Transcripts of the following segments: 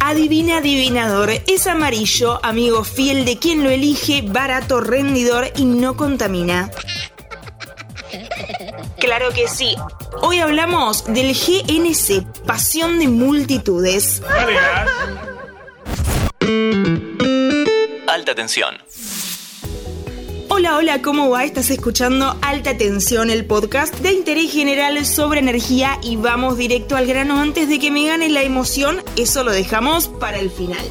Adivina, adivinador, es amarillo, amigo fiel de quien lo elige, barato, rendidor y no contamina. Claro que sí. Hoy hablamos del GNC, pasión de multitudes. Alta tensión. Hola, hola, ¿cómo va? Estás escuchando Alta Tensión, el podcast de interés general sobre energía y vamos directo al grano antes de que me gane la emoción, eso lo dejamos para el final.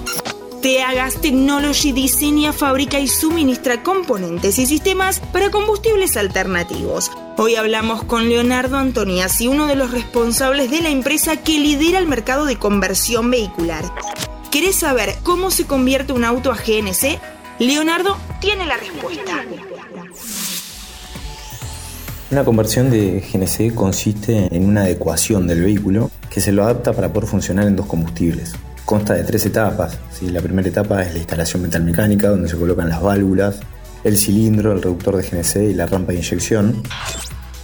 Teagas Technology diseña, fabrica y suministra componentes y sistemas para combustibles alternativos. Hoy hablamos con Leonardo Antoniazzi, uno de los responsables de la empresa que lidera el mercado de conversión vehicular. ¿Querés saber cómo se convierte un auto a GNC? Leonardo tiene la respuesta. Una conversión de GNC consiste en una adecuación del vehículo que se lo adapta para poder funcionar en dos combustibles. Consta de tres etapas. La primera etapa es la instalación metalmecánica, donde se colocan las válvulas, el cilindro, el reductor de GNC y la rampa de inyección.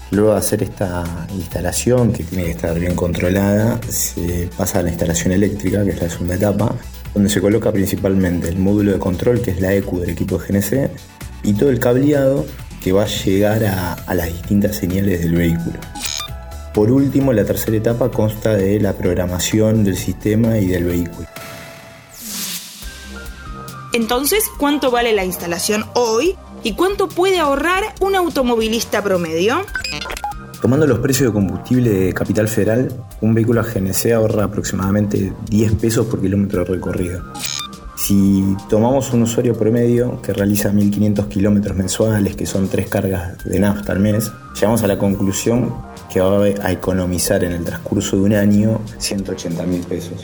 Luego de hacer esta instalación, que tiene que estar bien controlada, se pasa a la instalación eléctrica, que es la segunda etapa, donde se coloca principalmente el módulo de control, que es la ECU del equipo de GNC, y todo el cableado que va a llegar a, las distintas señales del vehículo. Por último, la tercera etapa consta de la programación del sistema y del vehículo. Entonces, ¿cuánto vale la instalación hoy y cuánto puede ahorrar un automovilista promedio? Tomando los precios de combustible de Capital Federal, un vehículo a GNC ahorra aproximadamente 10 pesos por kilómetro recorrido. Si tomamos un usuario promedio que realiza 1500 kilómetros mensuales, que son tres cargas de nafta al mes, llegamos a la conclusión que va a economizar en el transcurso de un año 180 mil pesos.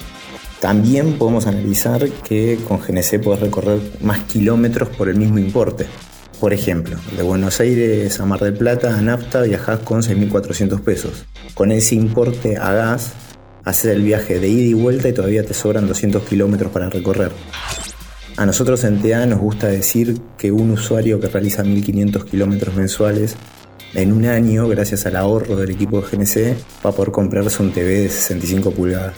También podemos analizar que con GNC puedes recorrer más kilómetros por el mismo importe. Por ejemplo, de Buenos Aires a Mar del Plata a nafta viajas con 6.400 pesos. Con ese importe a gas, haces el viaje de ida y vuelta y todavía te sobran 200 kilómetros para recorrer. A nosotros en TA nos gusta decir que un usuario que realiza 1.500 kilómetros mensuales en un año, gracias al ahorro del equipo de GNC, va a poder comprarse un TV de 65 pulgadas.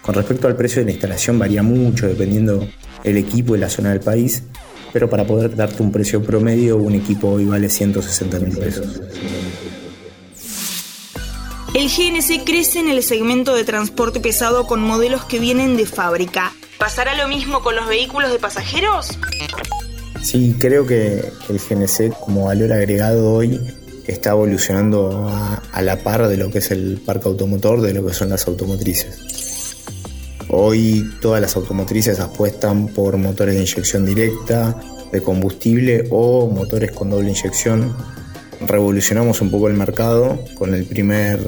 Con respecto al precio de la instalación varía mucho dependiendo el equipo y la zona del país, pero para poder darte un precio promedio, un equipo hoy vale 160 mil pesos. El GNC crece en el segmento de transporte pesado con modelos que vienen de fábrica. ¿Pasará lo mismo con los vehículos de pasajeros? Sí, creo que el GNC como valor agregado hoy está evolucionando a, a, la par de lo que es el parque automotor, de lo que son las automotrices. Hoy todas las automotrices apuestan por motores de inyección directa, de combustible o motores con doble inyección. Revolucionamos un poco el mercado con el primer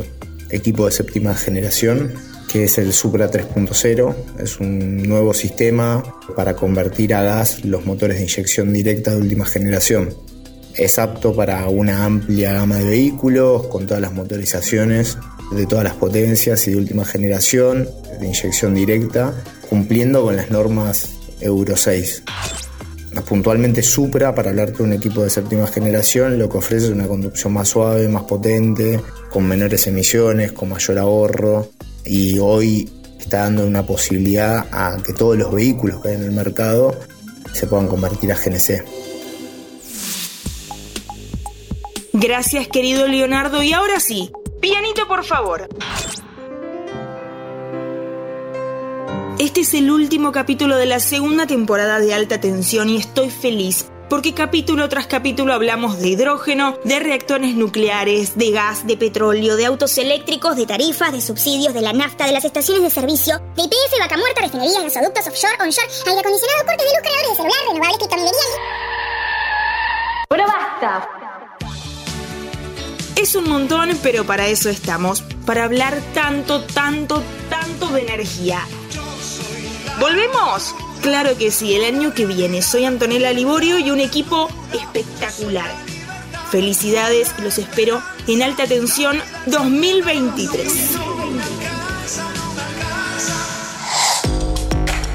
equipo de séptima generación, que es el Supra 3.0. Es un nuevo sistema para convertir a gas los motores de inyección directa de última generación. Es apto para una amplia gama de vehículos con todas las motorizaciones de todas las potencias y de última generación de inyección directa, cumpliendo con las normas Euro 6. Puntualmente Supra, para hablarte de un equipo de séptima generación, lo que ofrece es una conducción más suave, más potente, con menores emisiones, con mayor ahorro y hoy está dando una posibilidad a que todos los vehículos que hay en el mercado se puedan convertir a GNC. Gracias querido Leonardo y ahora sí, pianito por favor. Este es el último capítulo de la segunda temporada de Alta Tensión y estoy feliz porque capítulo tras capítulo hablamos de hidrógeno, de reactores nucleares, de gas, de petróleo, de autos eléctricos, de tarifas, de subsidios, de la nafta, de las estaciones de servicio, de IPF, vaca muerta, refinerías, gasoductos offshore, onshore, aire acondicionado, corte de luz, creadores de celular, renovables, criptominería Pero basta. Es un montón, pero para eso estamos, para hablar tanto, tanto, tanto de energía. ¿Volvemos? Claro que sí, el año que viene. Soy Antonella Liborio y un equipo espectacular. Felicidades y los espero en Alta Tensión 2023.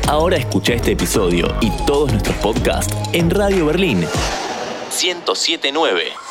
Ahora escucha este episodio y todos nuestros podcasts en Radio Berlín 1079